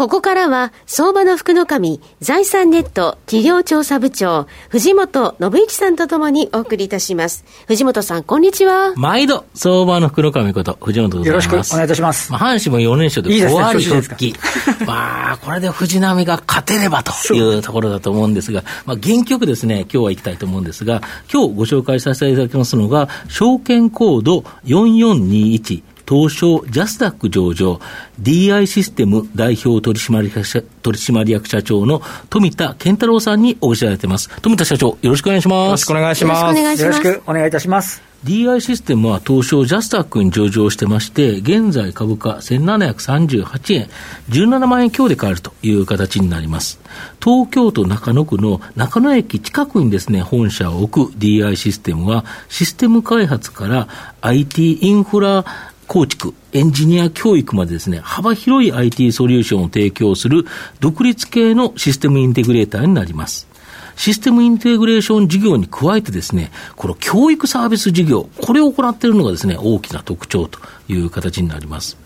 ここからは、相場の福の神、財産ネット企業調査部長、藤本信之さんとともにお送りいたします。藤本さん、こんにちは。毎度、相場の福の神こと、藤本でございます。よろしくお願いいたします。まあ、阪神も4連勝で5割復帰。まあ、これで藤波が勝てればというところだと思うんですが、まあ、原曲ですね、今日は行きたいと思うんですが、今日ご紹介させていただきますのが、証券コード4421、東証ジャスダック上場、DI システム代表取締役社取締役社長の富田健太郎さんにお越しいただいています。富田社長、よろしくお願いします。よろしくお願いします。よろしくお願いいたします。DI システムは東証ジャスタックに上場してまして、現在株価1738円、17万円強で買えるという形になります。東京都中野区の中野駅近くにですね、本社を置く DI システムは、システム開発から IT インフラ構築、エンジニア教育までですね、幅広い IT ソリューションを提供する独立系のシステムインテグレーターになります。システムインテグレーション事業に加えてですね、この教育サービス事業、これを行っているのがですね、大きな特徴という形になります。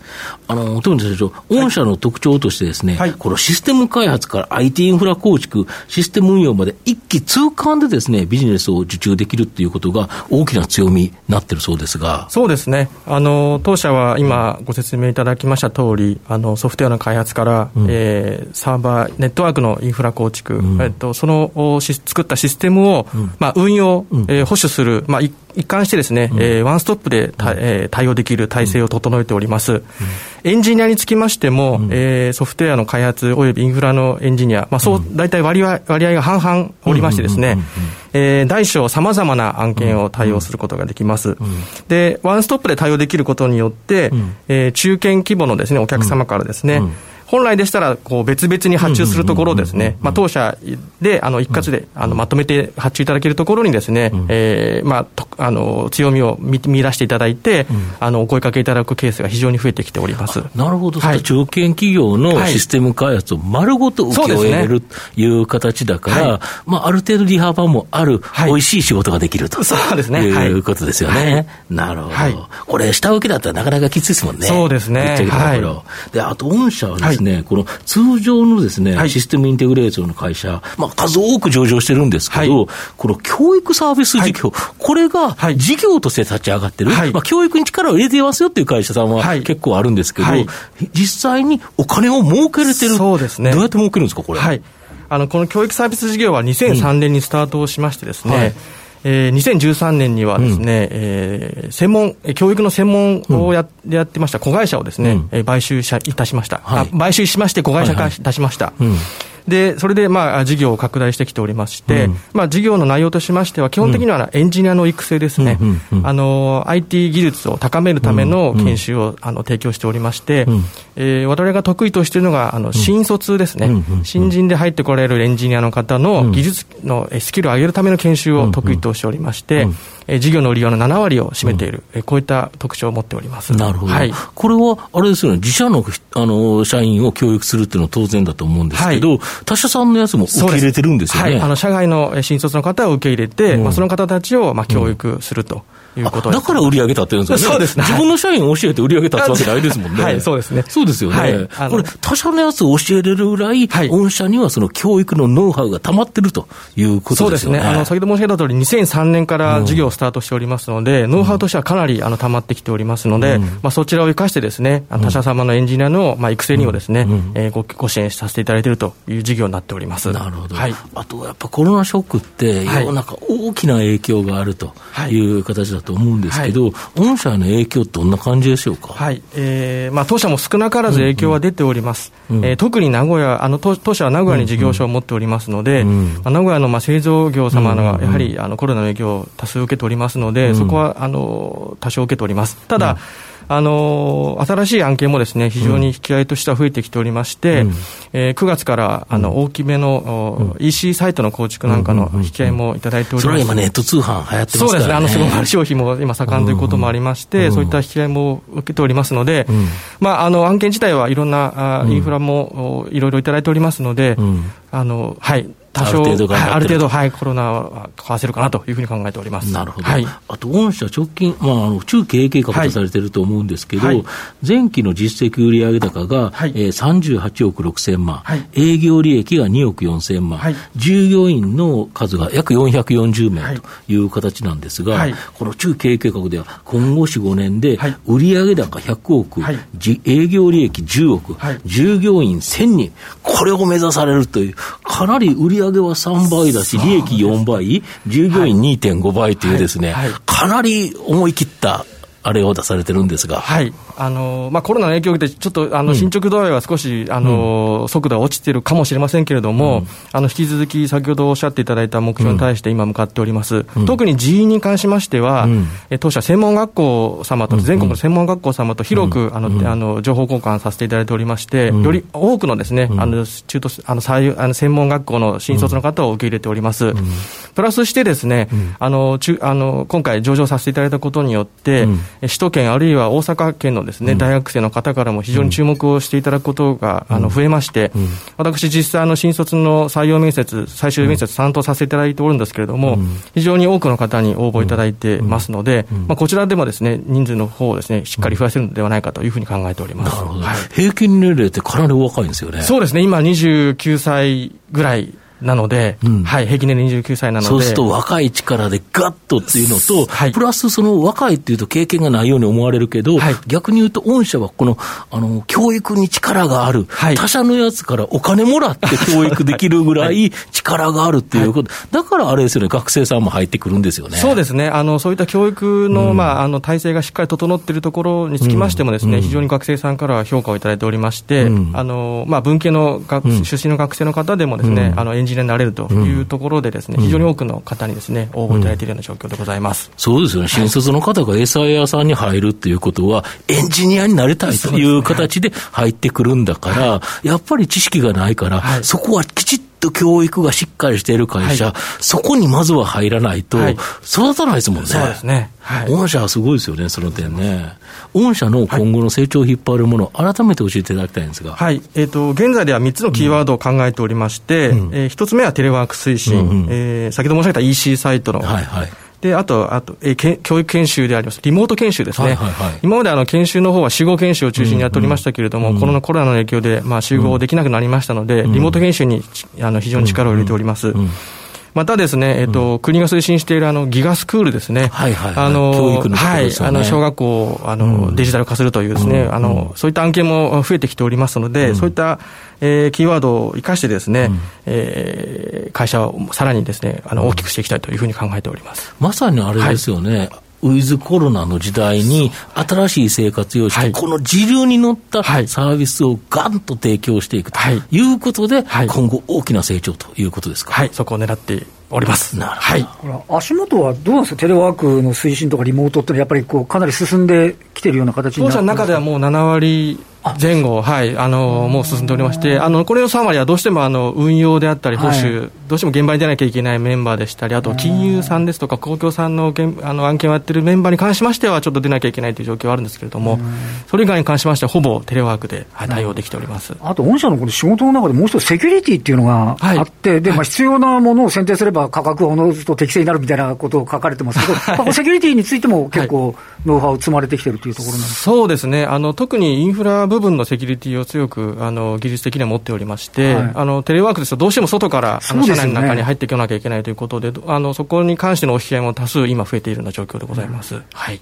あの、富田社長、御社の特徴としてですね、はい、このシステム開発から IT インフラ構築、システム運用まで一気通貫でですね、ビジネスを受注できるっていうことが大きな強みになってるそうですが。そうですね。あの、当社は今ご説明いただきました通り、あの、ソフトウェアの開発から、うん、えー、サーバー、ネットワークのインフラ構築、うん、えっと、その作ったシステムを、うん、まあ、運用、うん、えー、保守する、まあ、一貫してですね、うん、えー、ワンストップでた、えー、対応できる体制を整えております。うん、エンジニアにつきましても、うん、えー、ソフトウェアの開発およびインフラのエンジニア、まあ、そう、大体割合割合が半々おりましてですね、えー、大小さまざまな案件を対応することができます。で、ワンストップで対応できることによって、うん、えー、中堅規模のですね、お客様からですね、本来でしたらこう別々に発注するところですね、まあ、当社であの一括であのまとめて発注いただけるところにですね、えー、まあ、あの強みを見見出していただいて、あのお声かけいただくケースが非常に増えてきております。なるほど、はい、中堅企業のシステム開発を丸ごと請け負えるという形だから、はい、まあ、ある程度利幅もある、はい、美味しい仕事ができると、そうですね、い。うことですよね。なるほど、これ、下請けだったらなかなかきついですもんね。そうですね。はい、であと、御社はですね、この通常のですね、システムインテグレーションの会社、まあ、数多く上場してるんですけど、この教育サービス事業、これが事業として立ち上がってる、まあ、教育に力を入れていますよっていう会社さんは結構あるんですけど、実際にお金を儲けれてる、そうですね、どうやって儲けるんですか、これ？はい。あのこの教育サービス事業は2003年にスタートをしましてですね、うんはい。えー、2013年にはですね、うん、えー、専門、教育の専門をやうん、やってました子会社をですね、うん、買収いたしました、はい、買収しまして子会社化いたしました。はいはいで、それで、まあ、事業を拡大してきておりまして、うん、まあ、事業の内容としましては、基本的にはエンジニアの育成ですね。あの、IT 技術を高めるための研修を、あの、提供しておりまして、うん、えー、我々が得意としているのが、あの、新卒ですね。新人で入ってこられるエンジニアの方の技術のスキルを上げるための研修を得意としておりまして、え事業の売り上げの7割を占めている、うん、こういった特徴を持っております。なるほど、はい、これはあれですよね、自社のあの社員を教育するっていうのは当然だと思うんですけど、はい、他社さんのやつも受け入れてるんですよね。はい、あの社外の新卒の方を受け入れて、うん、まあ、その方たちをまあ教育すると。いうことだから売り上げたって言うんですよね。そうですね。自分の社員を教えて売り上げたってわけないですもんね。はい、そうですね。そうですよね。はい、これ、他社のやつを教えれるぐらい、はい、御社にはその教育のノウハウが溜まってるということですよね。そうですね。あの、先ほど申し上げた通り、2003年から事業をスタートしておりますので、うん、ノウハウとしてはかなりあの溜まってきておりますので、うん、まあ、そちらを生かしてですね、他社様のエンジニアの、まあ、育成にもですね、うん、えー、ごご支援させていただいているという事業になっております。なるほど。はい、あと、やっぱコロナショックって、世の中大きな影響があるという形だと思うんですけど、御社の影響、どんな感じでしょうか、はい。えーまあ、当社も少なからず影響は出ております、うんうん、えー、特に名古屋あの当、当社は名古屋に事業所を持っておりますので、うんうん、まあ、名古屋のまあ製造業様がやはりあのコロナの影響を多数受けておりますので、うん、そこはあの多少受けております。ただ、あの新しい案件もですね非常に引き合いとしては増えてきておりまして、うん、えー、9月からあの大きめの、うん、EC サイトの構築なんかの引き合いもいただいております、それは今、ネット通販流行ってますからね。そうですね、あのスロー消費も今、盛んということもありまして、うん、そういった引き合いも受けておりますので、まあ、あの案件自体はいろんなあインフラもいろいろいただいておりますので、あのはい。多少、ある程度、はい、ある程度、はい、コロナはかわせるかなというふうに考えております。なるほど、はい、あと、御社、直近、まあ、あの中経営計画とされていると思うんですけど、はい、前期の実績売上高が、はい。えー、38億6000万、はい、営業利益が2億4000万、はい、従業員の数が約440名という形なんですが、はい、この中経営計画では、今後4、5年で、売上高100億、はい、営業利益10億、はい、従業員1000人、これを目指されるという、かなり売上上は3倍だし、利益4倍、従業員2.5倍というですね、かなり思い切ったあれを出されてるんですが。はい。あの、まあ、コロナの影響で、ちょっと、あの、進捗度合いは少し、あの、速度は落ちてるかもしれませんけれども、あの、引き続き、先ほどおっしゃっていただいた目標に対して今向かっております。特に人員に関しましては、当社専門学校様と、全国の専門学校様と広く、あの、あの、情報交換させていただいておりまして、より多くのですね、あの、中途、あの、あの専門学校の新卒の方を受け入れております。プラスしてですね、あの、中、あの、今回上場させていただいたことによって、首都圏、あるいは大阪県のですね、うん、大学生の方からも非常に注目をしていただくことが、あの増えまして、私、実際、の新卒の採用面接、最終面接、担当させていただいておるんですけれども、非常に多くの方に応募いただいてますので、まあ、こちらでもですね人数の方をですねしっかり増やせるのではないかというふうに考えております、はい、平均年齢ってかなりお若いんですよね。そうですね。今29歳ぐらいなので、うん、はい、平均年齢29歳なので。そうすると若い力でガッとっていうのと、はい、プラスその若いっていうと経験がないように思われるけど、はい、逆に言うと御社はこの、あの、教育に力がある、はい、他社のやつからお金もらって教育できるぐらい 力があるっていうこと、だからあれですよね、学生さんも入ってくるんですよね。そうですね、あの、そういった教育の、うん、まあ、あの、体制がしっかり整っているところにつきましてもですね、うん、非常に学生さんから評価をいただいておりまして、あの、まあ、文系の学、出身の学生の方でもですね、あの、エンジニアになれるというところでですね、非常に多くの方にですね、応募いただいているような状況でございます。そうですよね。新卒の方が餌屋さんに入るっていうことは、エンジニアになりたいという形で入ってくるんだから、やっぱり知識がないから、そこはきちっと教育がしっかりしている会社、はい、そこにまずは入らないと、育たないですもんね。そうですね。はい、御社はすごいですよね、その点ね。御社の今後の成長を引っ張るもの、改めて教えていただきたいんですが。はい。えっ、ー、と、現在では3つのキーワードを考えておりまして、うん、えー、1つ目はテレワーク推進、うんうん、えー、先ほど申し上げた EC サイトの、はいはいで、あと、あと、えけ教育研修であります。リモート研修ですね。はいはいはい、今まであの、研修の方は集合研修を中心にやっておりましたけれども、うんうん、このコロナの影響で、まあ、集合できなくなりましたので、うん、リモート研修に、あの、非常に力を入れております。うんうんまたですね、えっ、と、うん、国が推進しているあのギガスクールですね。はいはい、はい、あの、教育の、ね、はい、あの、小学校を、あの、うん、デジタル化するというですね、うん、あの、そういった案件も増えてきておりますので、そういった、えー、キーワードを生かしてですね、うん、えー、会社をさらにですね、あの、大きくしていきたいというふうに考えております。まさにあれですよね。はいウィズコロナの時代に新しい生活様式、はい、この時流に乗ったサービスをがんと提供していくとい。うことで、はい、今後大きな成長ということですか？はい、そこを狙っております。なるほど。はい、足元はどうなんですか、テレワークの推進とかリモートってやっぱりこうかなり進んできてるような形になって当社の中ではもう7割前後、はい、あのもう進んでおりまして、あのこれの3割はどうしてもあの運用であったり、保守、はい、どうしても現場に出なきゃいけないメンバーでしたり、あと金融さんですとか、公共さんのあの案件をやってるメンバーに関しましては、ちょっと出なきゃいけないという状況はあるんですけれども、それ以外に関しましては、ほぼテレワークで、はい、対応できております。あと、御社のこの仕事の中でもう一つ、セキュリティっていうのがあって、はい、でまあ、必要なものを選定すれば価格はおのずと適正になるみたいなことを書かれてますけど、はい、セキュリティについても結構、ノウハウ積まれてきてるというところなんですそうですね。あの、特にインフラ部分のセキュリティを強くあの技術的には持っておりまして、はい、あのテレワークですと、どうしても外からあの社内の中に入っていかなきゃいけないということで、あのそこに関してのお引き合いも多数、今、増えているような状況でございます。うん、はい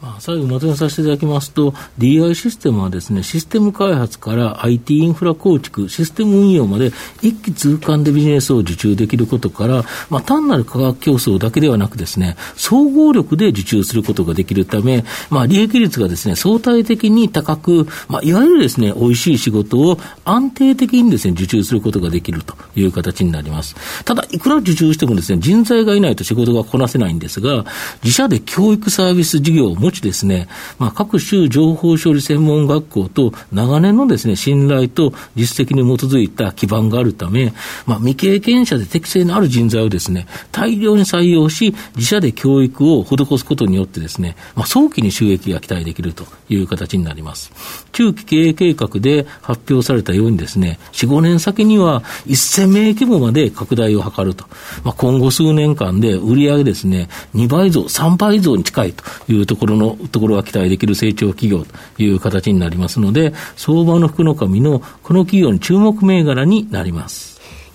まあ、最後まとめさせていただきますと、DI システムはですね、システム開発から IT インフラ構築、システム運用まで一気通貫でビジネスを受注できることから、まあ、単なる価格競争だけではなくですね、総合力で受注することができるため、まあ、利益率がですね、相対的に高く、まあ、いわゆるですね、美味しい仕事を安定的にですね、受注することができるという形になります。ただ、いくら受注してもですね、人材がいないと仕事がこなせないんですが、自社で教育サービス事業を後ですね、まあ、各種情報処理専門学校と長年のですね、信頼と実績に基づいた基盤があるため、まあ、未経験者で適性のある人材をですね、大量に採用し、自社で教育を施すことによってですね、まあ、早期に収益が期待できるという形になります。中期経営計画で発表されたようにですね、4、5年先には1000名規模まで拡大を図ると。まあ、今後数年間で売上ですね、2倍増、3倍増に近いというところの、ところが期待できる成長企業という形になりますので、相場の福の神のこの企業に注目銘柄になります。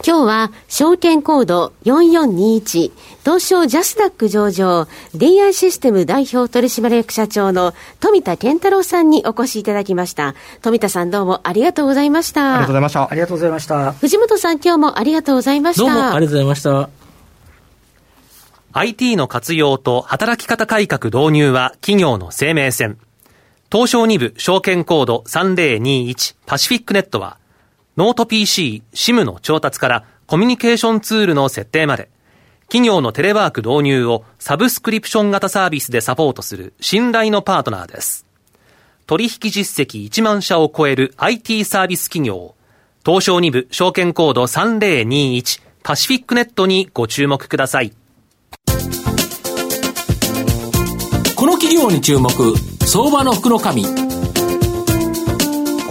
今日は証券コード4421東証ジャスダック上場 DI システム代表取締役社長の富田健太郎さんにお越しいただきました。富田さんどうもありがとうございましたありがとうございました。ありがとうございました。藤本さん今日もありがとうございました。どうもありがとうございました IT の活用と働き方改革導入は企業の生命線東証2部証券コード3021パシフィックネットはノート PC、SIM の調達からコミュニケーションツールの設定まで、企業のテレワーク導入をサブスクリプション型サービスでサポートする信頼のパートナーです。取引実績1万社を超える IT サービス企業、東証2部証券コード3021パシフィックネットにご注目ください。この企業に注目、相場の福の。こ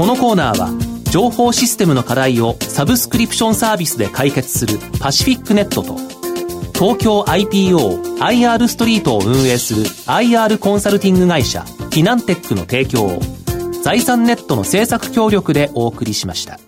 のコーナーは、情報システムの課題をサブスクリプションサービスで解決するパシフィックネットと東京 IPO IR ストリートを運営する IR コンサルティング会社フィナンテックの提供を財産ネットの政策協力でお送りしました。